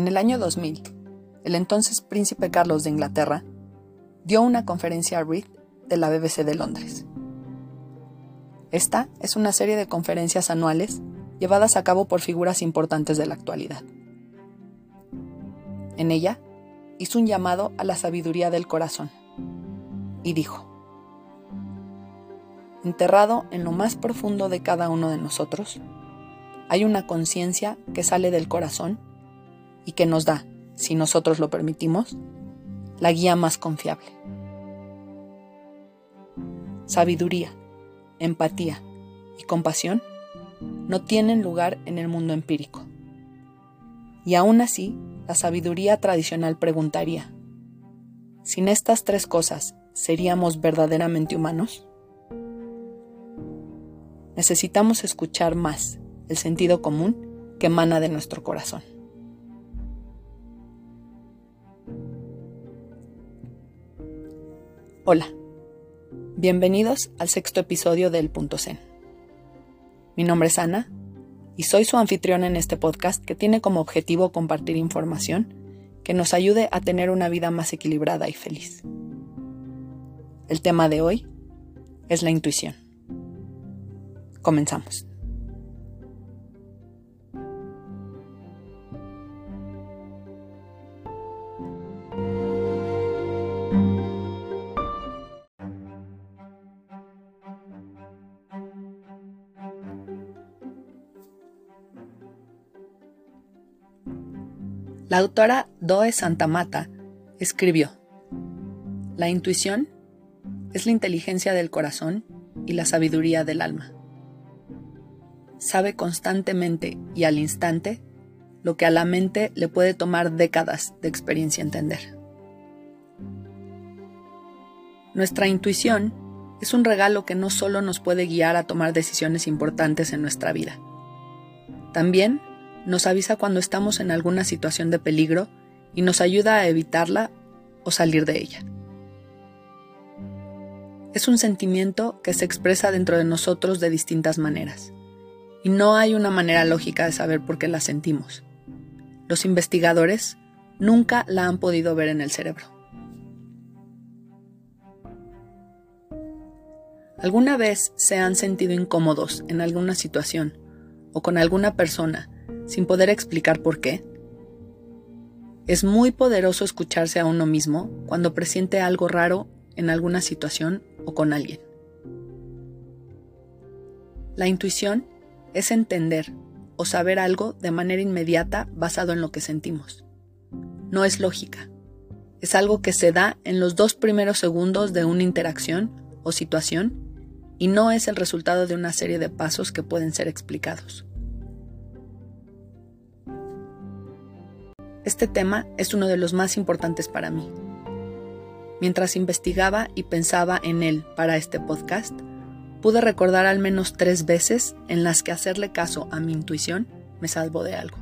En el año 2000, el entonces príncipe Carlos de Inglaterra dio una conferencia a Reed de la BBC de Londres. Esta es una serie de conferencias anuales llevadas a cabo por figuras importantes de la actualidad. En ella, hizo un llamado a la sabiduría del corazón y dijo, enterrado en lo más profundo de cada uno de nosotros, hay una conciencia que sale del corazón y que nos da, si nosotros lo permitimos, la guía más confiable. Sabiduría, empatía y compasión no tienen lugar en el mundo empírico. Y aún así, la sabiduría tradicional preguntaría, ¿sin estas tres cosas seríamos verdaderamente humanos? Necesitamos escuchar más el sentido común que emana de nuestro corazón. Hola, bienvenidos al sexto episodio del Punto Zen. Mi nombre es Ana y soy su anfitrión en este podcast que tiene como objetivo compartir información que nos ayude a tener una vida más equilibrada y feliz. El tema de hoy es la intuición. Comenzamos. La autora Doe Santamata escribió, La intuición es la inteligencia del corazón y la sabiduría del alma. Sabe constantemente y al instante lo que a la mente le puede tomar décadas de experiencia entender. Nuestra intuición es un regalo que no solo nos puede guiar a tomar decisiones importantes en nuestra vida, también nos avisa cuando estamos en alguna situación de peligro y nos ayuda a evitarla o salir de ella. Es un sentimiento que se expresa dentro de nosotros de distintas maneras, y no hay una manera lógica de saber por qué la sentimos. Los investigadores nunca la han podido ver en el cerebro. ¿Alguna vez se han sentido incómodos en alguna situación o con alguna persona sin poder explicar por qué? Es muy poderoso escucharse a uno mismo cuando presiente algo raro en alguna situación o con alguien. La intuición es entender o saber algo de manera inmediata basado en lo que sentimos. No es lógica. Es algo que se da en los dos primeros segundos de una interacción o situación y no es el resultado de una serie de pasos que pueden ser explicados. Este tema es uno de los más importantes para mí. Mientras investigaba y pensaba en él para este podcast, pude recordar al menos tres veces en las que hacerle caso a mi intuición me salvó de algo.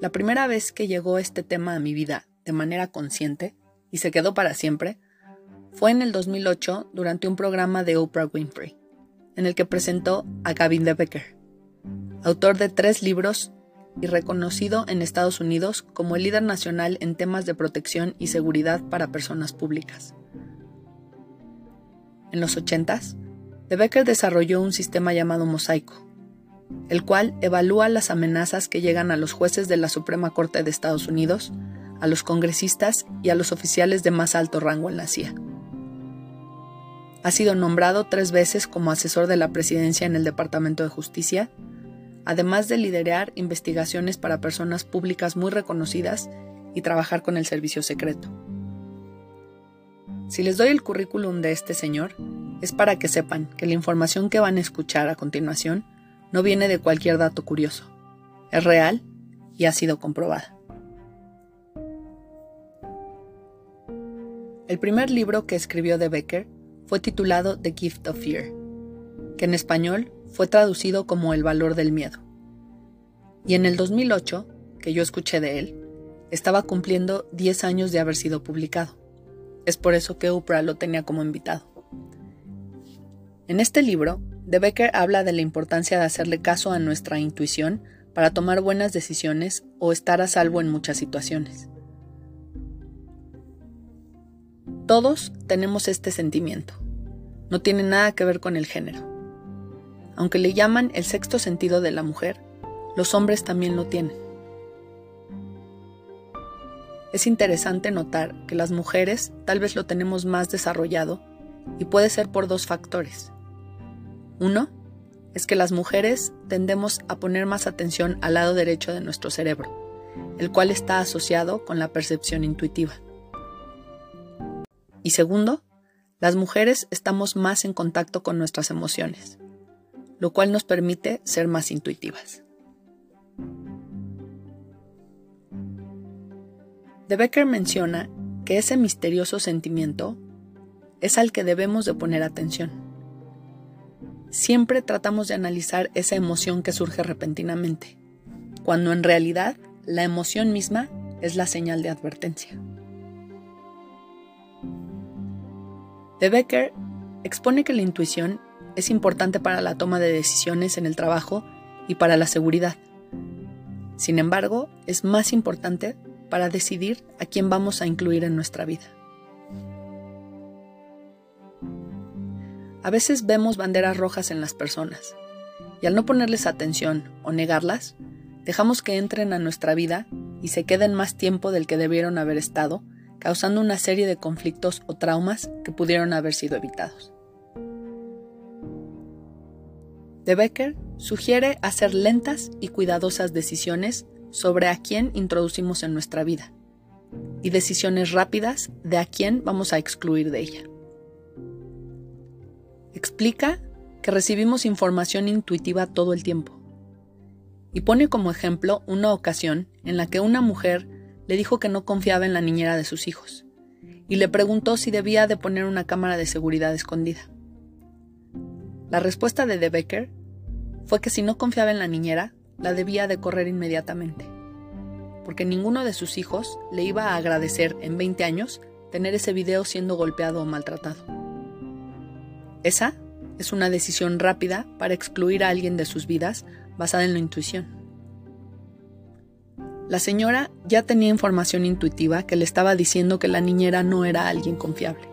La primera vez que llegó este tema a mi vida de manera consciente y se quedó para siempre fue en el 2008 durante un programa de Oprah Winfrey, en el que presentó a Gavin de Becker, autor de tres libros y reconocido en Estados Unidos como el líder nacional en temas de protección y seguridad para personas públicas. En los 80s, De Becker desarrolló un sistema llamado Mosaico, el cual evalúa las amenazas que llegan a los jueces de la Suprema Corte de Estados Unidos, a los congresistas y a los oficiales de más alto rango en la CIA. Ha sido nombrado tres veces como asesor de la presidencia en el Departamento de Justicia además de liderar investigaciones para personas públicas muy reconocidas y trabajar con el servicio secreto. Si les doy el currículum de este señor, es para que sepan que la información que van a escuchar a continuación no viene de cualquier dato curioso. Es real y ha sido comprobada. El primer libro que escribió de Becker fue titulado The Gift of Fear, que en español fue traducido como El valor del miedo. Y en el 2008, que yo escuché de él, estaba cumpliendo 10 años de haber sido publicado. Es por eso que Oprah lo tenía como invitado. En este libro, De Becker habla de la importancia de hacerle caso a nuestra intuición para tomar buenas decisiones o estar a salvo en muchas situaciones. Todos tenemos este sentimiento. No tiene nada que ver con el género. Aunque le llaman el sexto sentido de la mujer, los hombres también lo tienen. Es interesante notar que las mujeres tal vez lo tenemos más desarrollado y puede ser por dos factores. Uno, es que las mujeres tendemos a poner más atención al lado derecho de nuestro cerebro, el cual está asociado con la percepción intuitiva. Y segundo, las mujeres estamos más en contacto con nuestras emociones, lo cual nos permite ser más intuitivas. De Becker menciona que ese misterioso sentimiento es al que debemos de poner atención. Siempre tratamos de analizar esa emoción que surge repentinamente, cuando en realidad la emoción misma es la señal de advertencia. De Becker expone que la intuición es importante para la toma de decisiones en el trabajo y para la seguridad. Sin embargo, es más importante para decidir a quién vamos a incluir en nuestra vida. A veces vemos banderas rojas en las personas y al no ponerles atención o negarlas, dejamos que entren a nuestra vida y se queden más tiempo del que debieron haber estado, causando una serie de conflictos o traumas que pudieron haber sido evitados. De Becker sugiere hacer lentas y cuidadosas decisiones sobre a quién introducimos en nuestra vida y decisiones rápidas de a quién vamos a excluir de ella. Explica que recibimos información intuitiva todo el tiempo y pone como ejemplo una ocasión en la que una mujer le dijo que no confiaba en la niñera de sus hijos y le preguntó si debía de poner una cámara de seguridad escondida. La respuesta de De Becker fue que si no confiaba en la niñera, la debía de correr inmediatamente, porque ninguno de sus hijos le iba a agradecer en 20 años tener ese video siendo golpeado o maltratado. Esa es una decisión rápida para excluir a alguien de sus vidas basada en la intuición. La señora ya tenía información intuitiva que le estaba diciendo que la niñera no era alguien confiable.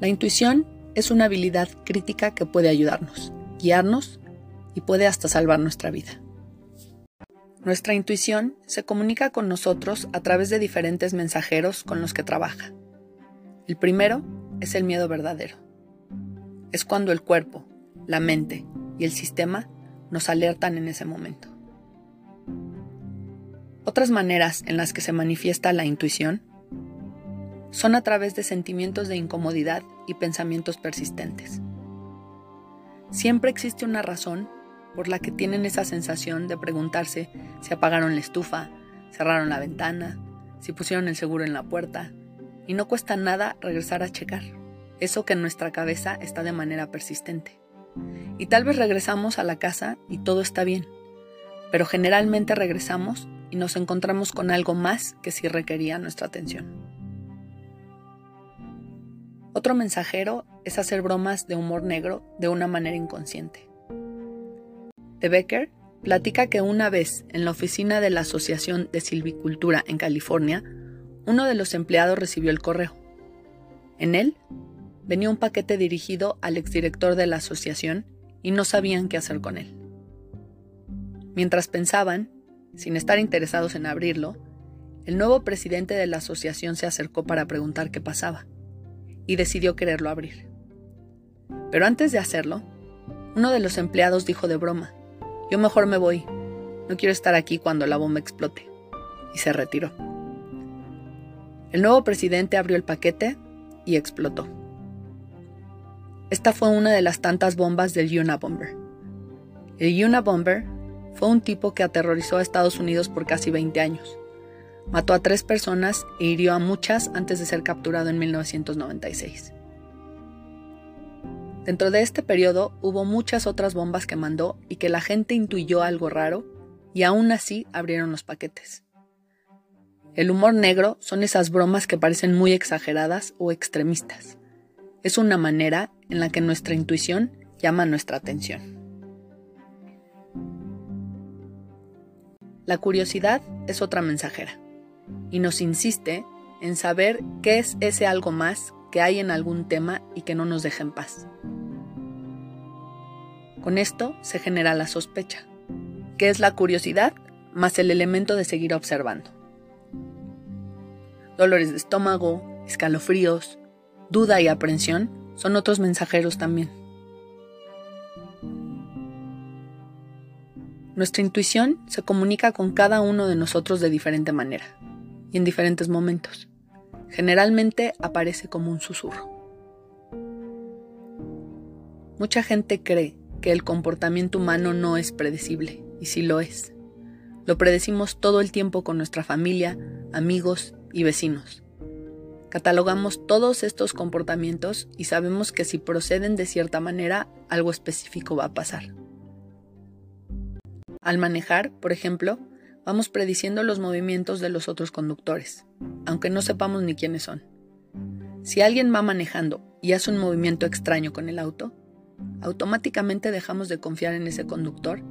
La intuición es una habilidad crítica que puede ayudarnos guiarnos y puede hasta salvar nuestra vida. Nuestra intuición se comunica con nosotros a través de diferentes mensajeros con los que trabaja. El primero es el miedo verdadero. Es cuando el cuerpo, la mente y el sistema nos alertan en ese momento. Otras maneras en las que se manifiesta la intuición son a través de sentimientos de incomodidad y pensamientos persistentes. Siempre existe una razón por la que tienen esa sensación de preguntarse si apagaron la estufa, cerraron la ventana, si pusieron el seguro en la puerta, y no cuesta nada regresar a checar. Eso que en nuestra cabeza está de manera persistente. Y tal vez regresamos a la casa y todo está bien, pero generalmente regresamos y nos encontramos con algo más que sí requería nuestra atención. Otro mensajero es hacer bromas de humor negro de una manera inconsciente. De Becker platica que una vez en la oficina de la Asociación de Silvicultura en California, uno de los empleados recibió el correo. En él venía un paquete dirigido al exdirector de la asociación y no sabían qué hacer con él. Mientras pensaban, sin estar interesados en abrirlo, el nuevo presidente de la asociación se acercó para preguntar qué pasaba y decidió quererlo abrir. Pero antes de hacerlo, uno de los empleados dijo de broma, yo mejor me voy, no quiero estar aquí cuando la bomba explote, y se retiró. El nuevo presidente abrió el paquete y explotó. Esta fue una de las tantas bombas del Unabomber. El Unabomber fue un tipo que aterrorizó a Estados Unidos por casi 20 años Mató a tres personas e hirió a muchas antes de ser capturado en 1996. Dentro de este periodo hubo muchas otras bombas que mandó y que la gente intuyó algo raro y aún así abrieron los paquetes. El humor negro son esas bromas que parecen muy exageradas o extremistas. Es una manera en la que nuestra intuición llama nuestra atención. La curiosidad es otra mensajera y nos insiste en saber qué es ese algo más que hay en algún tema y que no nos deja en paz. Con esto se genera la sospecha, que es la curiosidad más el elemento de seguir observando. Dolores de estómago, escalofríos, duda y aprensión son otros mensajeros también. Nuestra intuición se comunica con cada uno de nosotros de diferente manera y en diferentes momentos. Generalmente aparece como un susurro. Mucha gente cree que el comportamiento humano no es predecible, y sí lo es. Lo predecimos todo el tiempo con nuestra familia, amigos y vecinos. Catalogamos todos estos comportamientos y sabemos que si proceden de cierta manera, algo específico va a pasar. Al manejar, por ejemplo, vamos prediciendo los movimientos de los otros conductores, aunque no sepamos ni quiénes son. Si alguien va manejando y hace un movimiento extraño con el auto, automáticamente dejamos de confiar en ese conductor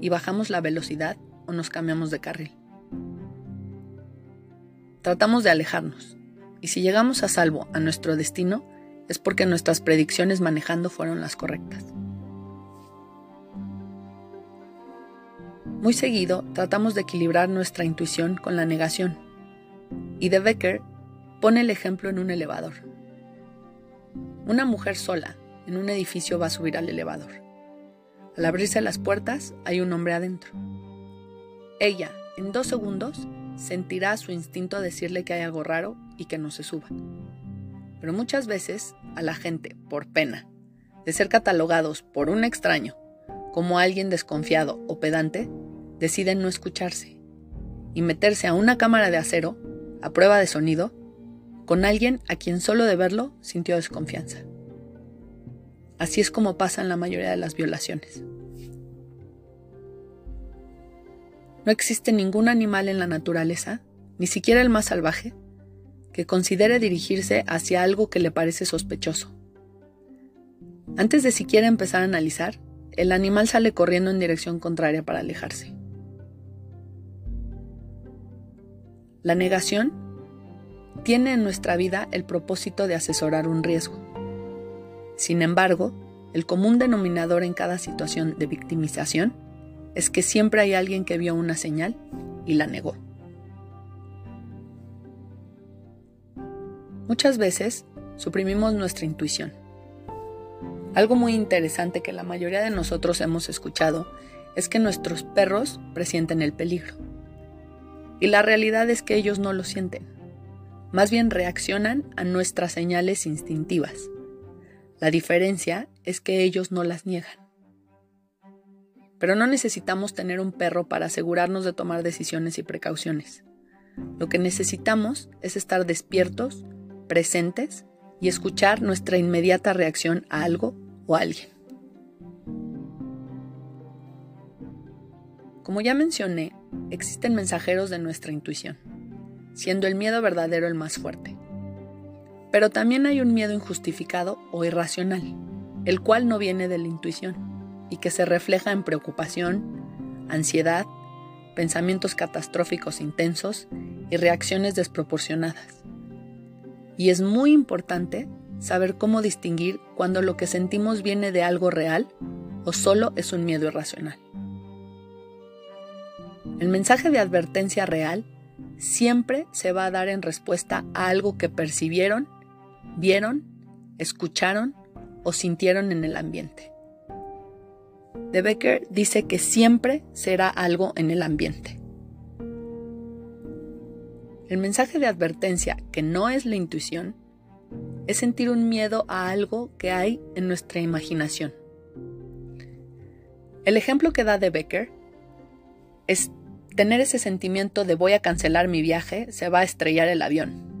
y bajamos la velocidad o nos cambiamos de carril. Tratamos de alejarnos, y si llegamos a salvo a nuestro destino, es porque nuestras predicciones manejando fueron las correctas. Muy seguido tratamos de equilibrar nuestra intuición con la negación, y De Becker pone el ejemplo en un elevador. Una mujer sola en un edificio va a subir al elevador. Al abrirse las puertas hay un hombre adentro. Ella, en dos segundos, sentirá su instinto decirle que hay algo raro y que no se suba. Pero muchas veces a la gente, por pena de ser catalogados por un extraño como alguien desconfiado o pedante, deciden no escucharse y meterse a una cámara de acero, a prueba de sonido, con alguien a quien solo de verlo sintió desconfianza. Así es como pasan la mayoría de las violaciones. No existe ningún animal en la naturaleza, ni siquiera el más salvaje, que considere dirigirse hacia algo que le parece sospechoso. Antes de siquiera empezar a analizar, el animal sale corriendo en dirección contraria para alejarse. La negación tiene en nuestra vida el propósito de asesorar un riesgo. Sin embargo, el común denominador en cada situación de victimización es que siempre hay alguien que vio una señal y la negó. Muchas veces suprimimos nuestra intuición. Algo muy interesante que la mayoría de nosotros hemos escuchado es que nuestros perros presienten el peligro. Y la realidad es que ellos no lo sienten. Más bien reaccionan a nuestras señales instintivas. La diferencia es que ellos no las niegan. Pero no necesitamos tener un perro para asegurarnos de tomar decisiones y precauciones. Lo que necesitamos es estar despiertos, presentes y escuchar nuestra inmediata reacción a algo o a alguien. Como ya mencioné, existen mensajeros de nuestra intuición, siendo el miedo verdadero el más fuerte. Pero también hay un miedo injustificado o irracional, el cual no viene de la intuición y que se refleja en preocupación, ansiedad, pensamientos catastróficos intensos y reacciones desproporcionadas. Y es muy importante saber cómo distinguir cuando lo que sentimos viene de algo real o solo es un miedo irracional. El mensaje de advertencia real siempre se va a dar en respuesta a algo que percibieron, vieron, escucharon o sintieron en el ambiente. De Becker dice que siempre será algo en el ambiente. El mensaje de advertencia, que no es la intuición, es sentir un miedo a algo que hay en nuestra imaginación. El ejemplo que da de Becker es tener ese sentimiento de voy a cancelar mi viaje, se va a estrellar el avión.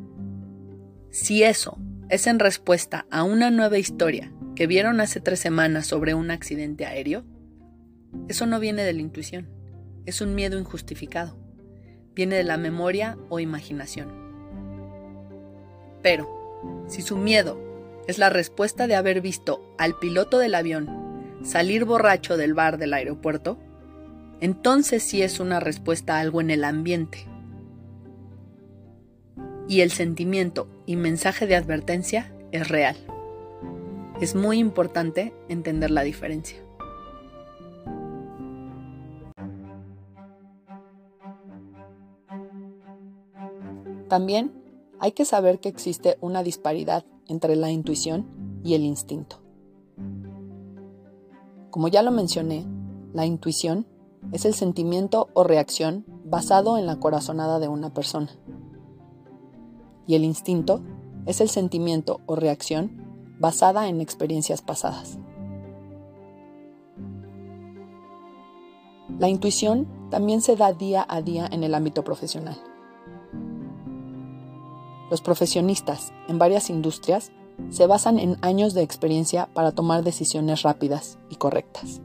Si eso es en respuesta a una nueva historia que vieron hace tres semanas sobre un accidente aéreo, eso no viene de la intuición, es un miedo injustificado. Viene de la memoria o imaginación. Pero, si su miedo es la respuesta de haber visto al piloto del avión salir borracho del bar del aeropuerto, entonces sí es una respuesta a algo en el ambiente. Y el sentimiento y mensaje de advertencia es real. Es muy importante entender la diferencia. También hay que saber que existe una disparidad entre la intuición y el instinto. Como ya lo mencioné, la intuición es el sentimiento o reacción basado en la corazonada de una persona. Y el instinto es el sentimiento o reacción basada en experiencias pasadas. La intuición también se da día a día en el ámbito profesional. Los profesionistas en varias industrias se basan en años de experiencia para tomar decisiones rápidas y correctas.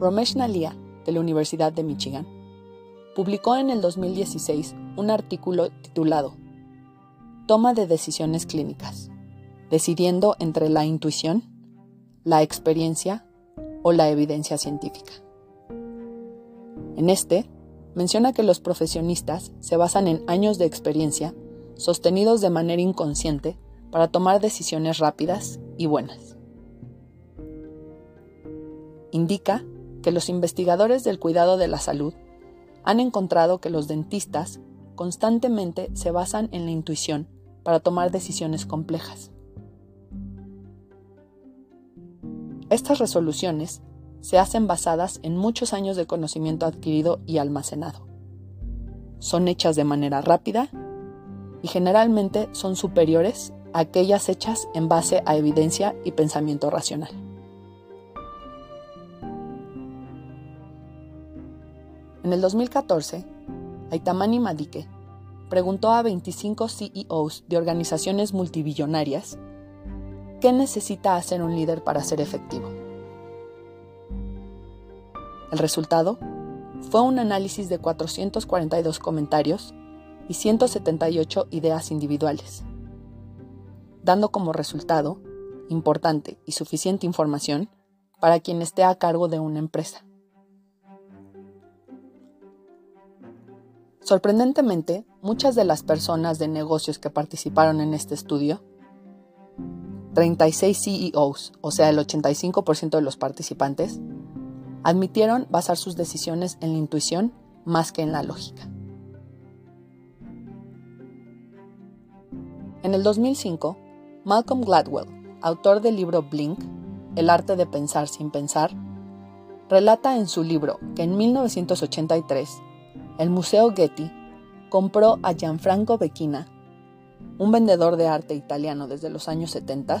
Romesh Nalia, de la Universidad de Michigan, publicó en el 2016 un artículo titulado Toma de decisiones clínicas, decidiendo entre la intuición, la experiencia o la evidencia científica. En este, menciona que los profesionistas se basan en años de experiencia sostenidos de manera inconsciente para tomar decisiones rápidas y buenas. Indica que los investigadores del cuidado de la salud han encontrado que los dentistas constantemente se basan en la intuición para tomar decisiones complejas. Estas resoluciones se hacen basadas en muchos años de conocimiento adquirido y almacenado. Son hechas de manera rápida y generalmente son superiores a aquellas hechas en base a evidencia y pensamiento racional. En el 2014, Aitamani Madike preguntó a 25 CEOs de organizaciones multibillonarias qué necesita hacer un líder para ser efectivo. El resultado fue un análisis de 442 comentarios y 178 ideas individuales, dando como resultado importante y suficiente información para quien esté a cargo de una empresa. Sorprendentemente, muchas de las personas de negocios que participaron en este estudio, 36 CEOs, o sea el 85% de los participantes, admitieron basar sus decisiones en la intuición más que en la lógica. En el 2005, Malcolm Gladwell, autor del libro Blink, El arte de pensar sin pensar, relata en su libro que en 1983 el Museo Getty compró a Gianfranco Becchina, un vendedor de arte italiano desde los años 70,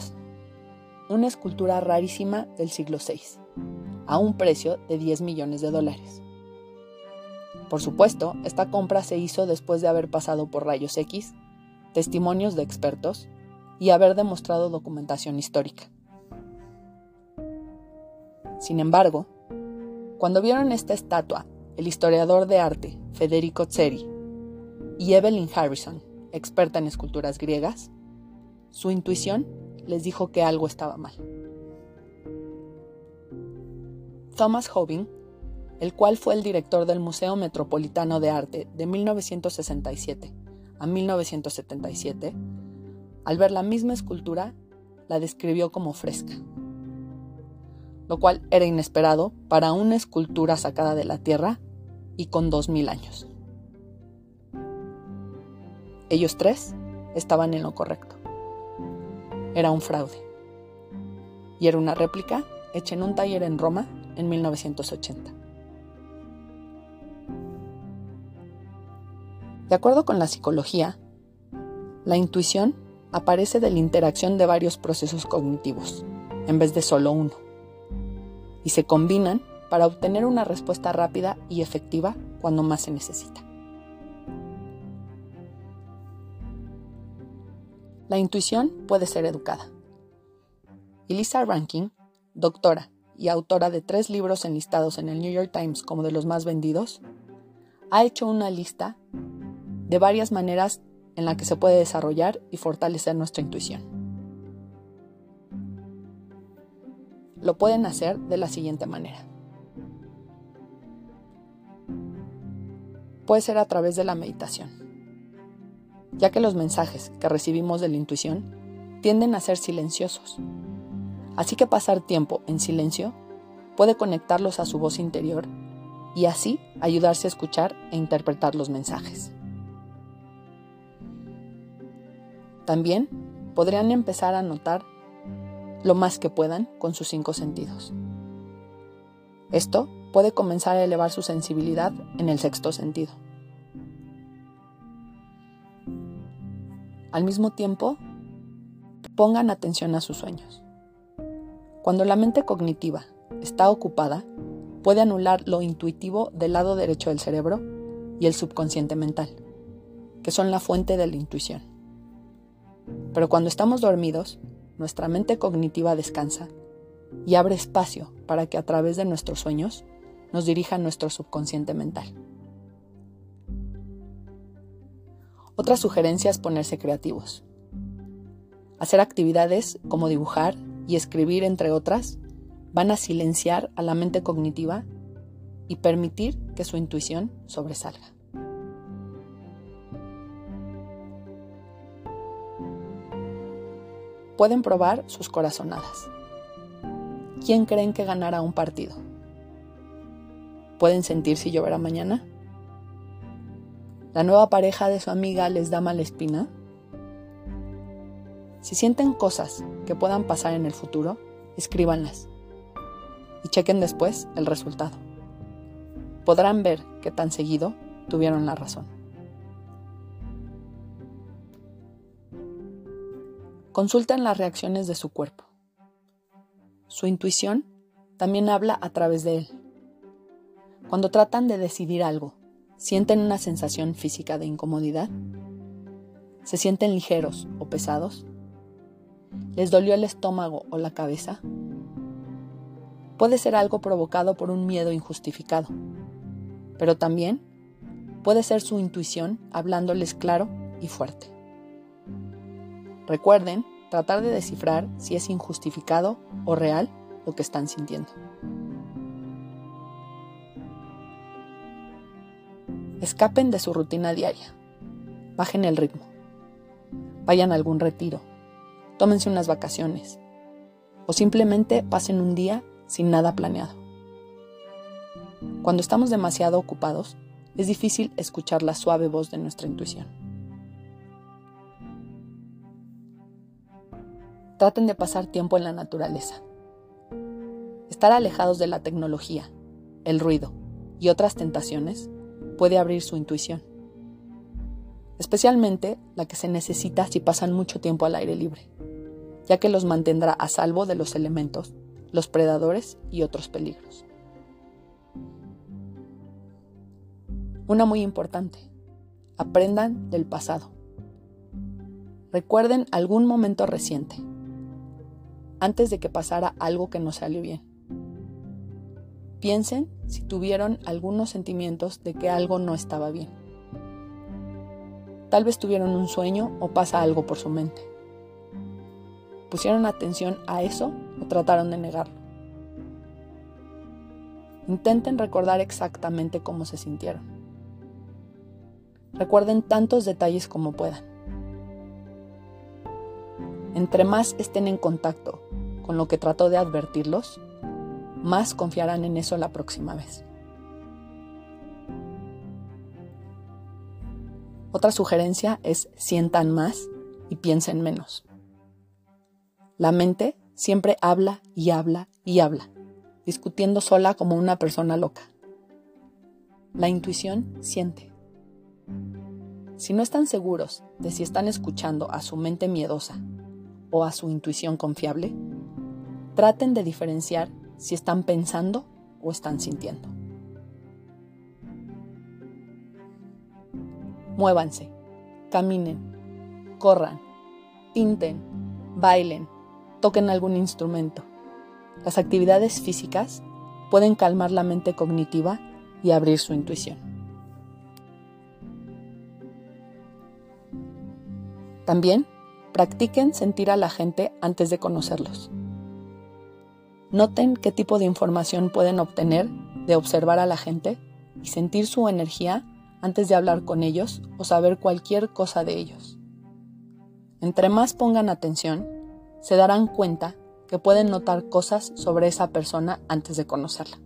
una escultura rarísima del siglo VI a un precio de 10 millones de dólares. Por supuesto, esta compra se hizo después de haber pasado por rayos X, testimonios de expertos y haber demostrado documentación histórica. Sin embargo, cuando vieron esta estatua, el historiador de arte Federico Zeri y Evelyn Harrison, experta en esculturas griegas, su intuición les dijo que algo estaba mal. Thomas Hobbing, el cual fue el director del Museo Metropolitano de Arte de 1967 a 1977, al ver la misma escultura, la describió como fresca, lo cual era inesperado para una escultura sacada de la tierra y con 2000 años. Ellos tres estaban en lo correcto. Era un fraude. Y era una réplica hecha en un taller en Roma en 1980. De acuerdo con la psicología, la intuición aparece de la interacción de varios procesos cognitivos, en vez de solo uno, y se combinan para obtener una respuesta rápida y efectiva cuando más se necesita. La intuición puede ser educada. Elisa Rankin, doctora y autora de tres libros enlistados en el New York Times como de los más vendidos, ha hecho una lista de varias maneras en la que se puede desarrollar y fortalecer nuestra intuición. Lo pueden hacer de la siguiente manera. Puede ser a través de la meditación, ya que los mensajes que recibimos de la intuición tienden a ser silenciosos. Así que pasar tiempo en silencio puede conectarlos a su voz interior y así ayudarse a escuchar e interpretar los mensajes. También podrían empezar a notar lo más que puedan con sus cinco sentidos. Esto puede comenzar a elevar su sensibilidad en el sexto sentido. Al mismo tiempo, pongan atención a sus sueños. Cuando la mente cognitiva está ocupada, puede anular lo intuitivo del lado derecho del cerebro y el subconsciente mental, que son la fuente de la intuición. Pero cuando estamos dormidos, nuestra mente cognitiva descansa y abre espacio para que a través de nuestros sueños nos dirija nuestro subconsciente mental. Otra sugerencia es ponerse creativos. Hacer actividades como dibujar y escribir, entre otras, van a silenciar a la mente cognitiva y permitir que su intuición sobresalga. Pueden probar sus corazonadas. ¿Quién creen que ganará un partido? ¿Pueden sentir si lloverá mañana? ¿La nueva pareja de su amiga les da mala espina? Si sienten cosas que puedan pasar en el futuro, escríbanlas y chequen después el resultado. Podrán ver que tan seguido tuvieron la razón. Consulten las reacciones de su cuerpo. Su intuición también habla a través de él. Cuando tratan de decidir algo, ¿sienten una sensación física de incomodidad? ¿Se sienten ligeros o pesados? ¿Les dolió el estómago o la cabeza? puede ser algo provocado por un miedo injustificado, pero también puede ser su intuición hablándoles claro y fuerte. Recuerden tratar de descifrar si es injustificado o real lo que están sintiendo. Escapen de su rutina diaria. Bajen el ritmo. Vayan a algún retiro. Tómense unas vacaciones. O simplemente pasen un día sin nada planeado. Cuando estamos demasiado ocupados, es difícil escuchar la suave voz de nuestra intuición. Traten de pasar tiempo en la naturaleza. Estar alejados de la tecnología, el ruido y otras tentaciones puede abrir su intuición, especialmente la que se necesita si pasan mucho tiempo al aire libre, ya que los mantendrá a salvo de los elementos los predadores y otros peligros. Una muy importante, aprendan del pasado. Recuerden algún momento reciente, antes de que pasara algo que no salió bien. Piensen si tuvieron algunos sentimientos de que algo no estaba bien. Tal vez tuvieron un sueño o pasa algo por su mente. ¿Pusieron atención a eso o trataron de negarlo? Intenten recordar exactamente cómo se sintieron. Recuerden tantos detalles como puedan. Entre más estén en contacto con lo que trató de advertirlos, más confiarán en eso la próxima vez. Otra sugerencia es sientan más y piensen menos. La mente siempre habla y habla y habla, discutiendo sola como una persona loca. La intuición siente. Si no están seguros de si están escuchando a su mente miedosa o a su intuición confiable, traten de diferenciar si están pensando o están sintiendo. Muévanse, caminen, corran, pinten, bailen, toquen algún instrumento. Las actividades físicas pueden calmar la mente cognitiva y abrir su intuición. También practiquen sentir a la gente antes de conocerlos. Noten qué tipo de información pueden obtener de observar a la gente y sentir su energía antes de hablar con ellos o saber cualquier cosa de ellos. Entre más pongan atención, se darán cuenta que pueden notar cosas sobre esa persona antes de conocerla.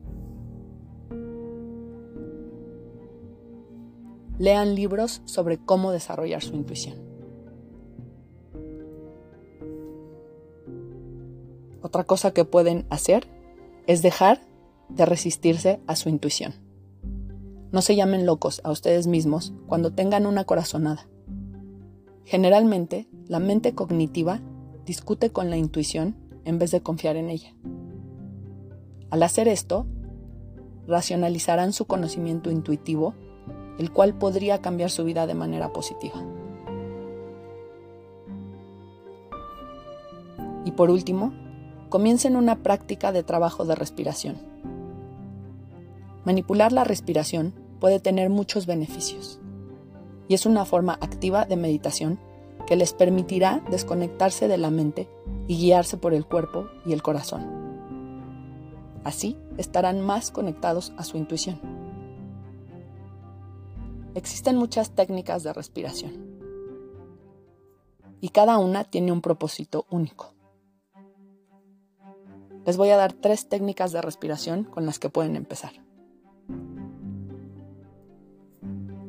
Lean libros sobre cómo desarrollar su intuición. Otra cosa que pueden hacer es dejar de resistirse a su intuición. No se llamen locos a ustedes mismos cuando tengan una corazonada. Generalmente, la mente cognitiva discute con la intuición en vez de confiar en ella. Al hacer esto, racionalizarán su conocimiento intuitivo, el cual podría cambiar su vida de manera positiva. Y por último, comiencen una práctica de trabajo de respiración. Manipular la respiración puede tener muchos beneficios y es una forma activa de meditación que les permitirá desconectarse de la mente y guiarse por el cuerpo y el corazón. Así estarán más conectados a su intuición. Existen muchas técnicas de respiración y cada una tiene un propósito único. Les voy a dar tres técnicas de respiración con las que pueden empezar.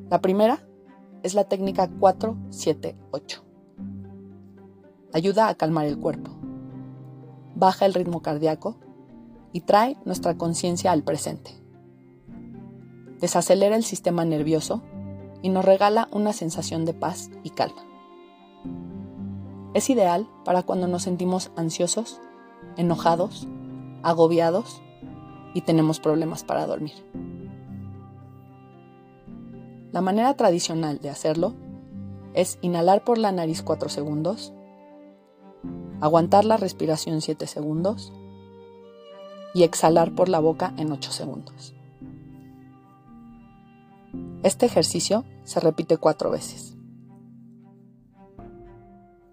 La primera es la técnica 478. Ayuda a calmar el cuerpo, baja el ritmo cardíaco y trae nuestra conciencia al presente. Desacelera el sistema nervioso y nos regala una sensación de paz y calma. Es ideal para cuando nos sentimos ansiosos, enojados, agobiados y tenemos problemas para dormir. La manera tradicional de hacerlo es inhalar por la nariz 4 segundos, aguantar la respiración 7 segundos y exhalar por la boca en 8 segundos. Este ejercicio se repite cuatro veces.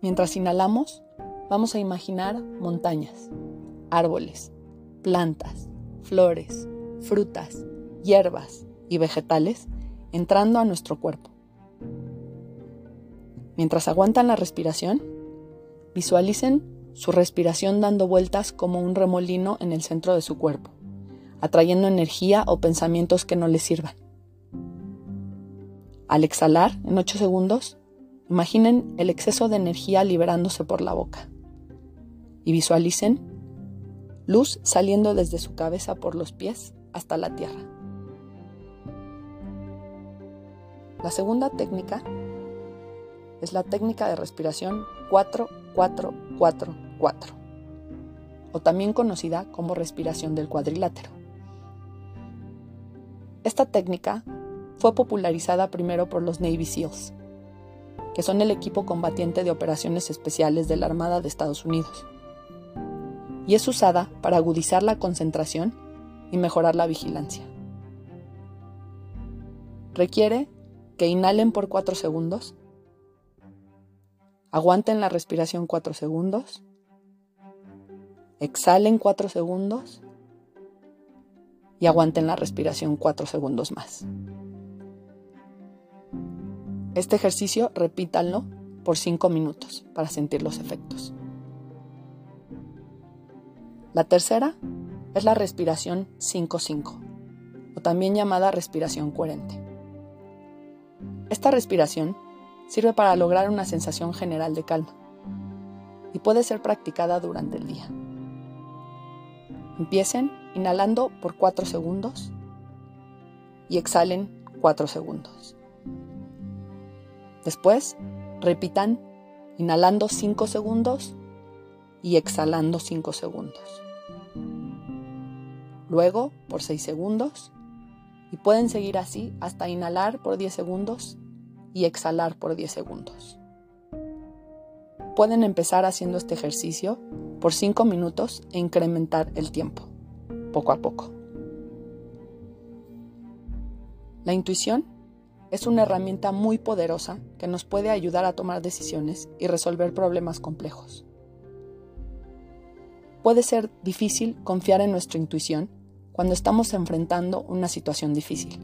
Mientras inhalamos, vamos a imaginar montañas, árboles, plantas, flores, frutas, hierbas y vegetales entrando a nuestro cuerpo. Mientras aguantan la respiración, visualicen su respiración dando vueltas como un remolino en el centro de su cuerpo, atrayendo energía o pensamientos que no les sirvan. Al exhalar, en 8 segundos, imaginen el exceso de energía liberándose por la boca y visualicen luz saliendo desde su cabeza por los pies hasta la tierra. La segunda técnica es la técnica de respiración 4-4-4-4, o también conocida como respiración del cuadrilátero. Esta técnica fue popularizada primero por los Navy SEALs, que son el equipo combatiente de operaciones especiales de la Armada de Estados Unidos, y es usada para agudizar la concentración y mejorar la vigilancia. Requiere que inhalen por 4 segundos, aguanten la respiración 4 segundos, exhalen 4 segundos y aguanten la respiración 4 segundos más. Este ejercicio repítanlo por 5 minutos para sentir los efectos. La tercera es la respiración 5-5, o también llamada respiración coherente. Esta respiración sirve para lograr una sensación general de calma y puede ser practicada durante el día. Empiecen inhalando por 4 segundos y exhalen 4 segundos. Después, repitan inhalando 5 segundos y exhalando 5 segundos. Luego, por 6 segundos, y pueden seguir así hasta inhalar por 10 segundos y exhalar por 10 segundos. Pueden empezar haciendo este ejercicio por 5 minutos e incrementar el tiempo, poco a poco. La intuición es una herramienta muy poderosa que nos puede ayudar a tomar decisiones y resolver problemas complejos. Puede ser difícil confiar en nuestra intuición cuando estamos enfrentando una situación difícil,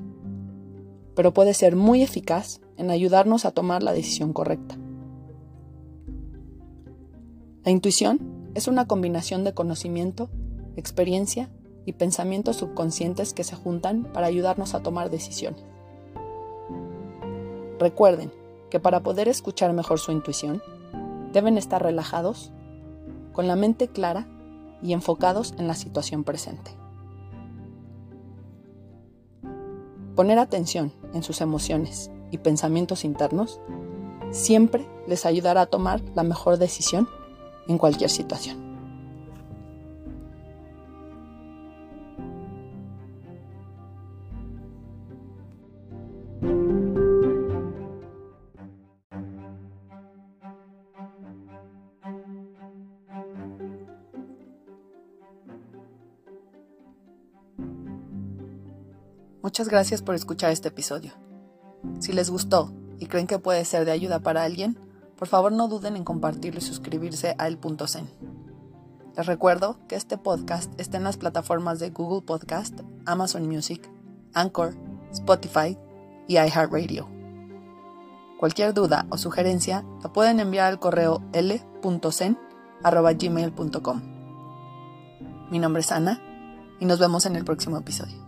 pero puede ser muy eficaz en ayudarnos a tomar la decisión correcta. La intuición es una combinación de conocimiento, experiencia y pensamientos subconscientes que se juntan para ayudarnos a tomar decisiones. Recuerden que para poder escuchar mejor su intuición, deben estar relajados, con la mente clara y enfocados en la situación presente. Poner atención en sus emociones y pensamientos internos siempre les ayudará a tomar la mejor decisión en cualquier situación. Gracias por escuchar este episodio. Si les gustó y creen que puede ser de ayuda para alguien, por favor no duden en compartirlo y suscribirse a El.zen. Les recuerdo que este podcast está en las plataformas de Google Podcast, Amazon Music, Anchor, Spotify y iHeartRadio. Cualquier duda o sugerencia la pueden enviar al correo l.zen.gmail.com. Mi nombre es Ana y nos vemos en el próximo episodio.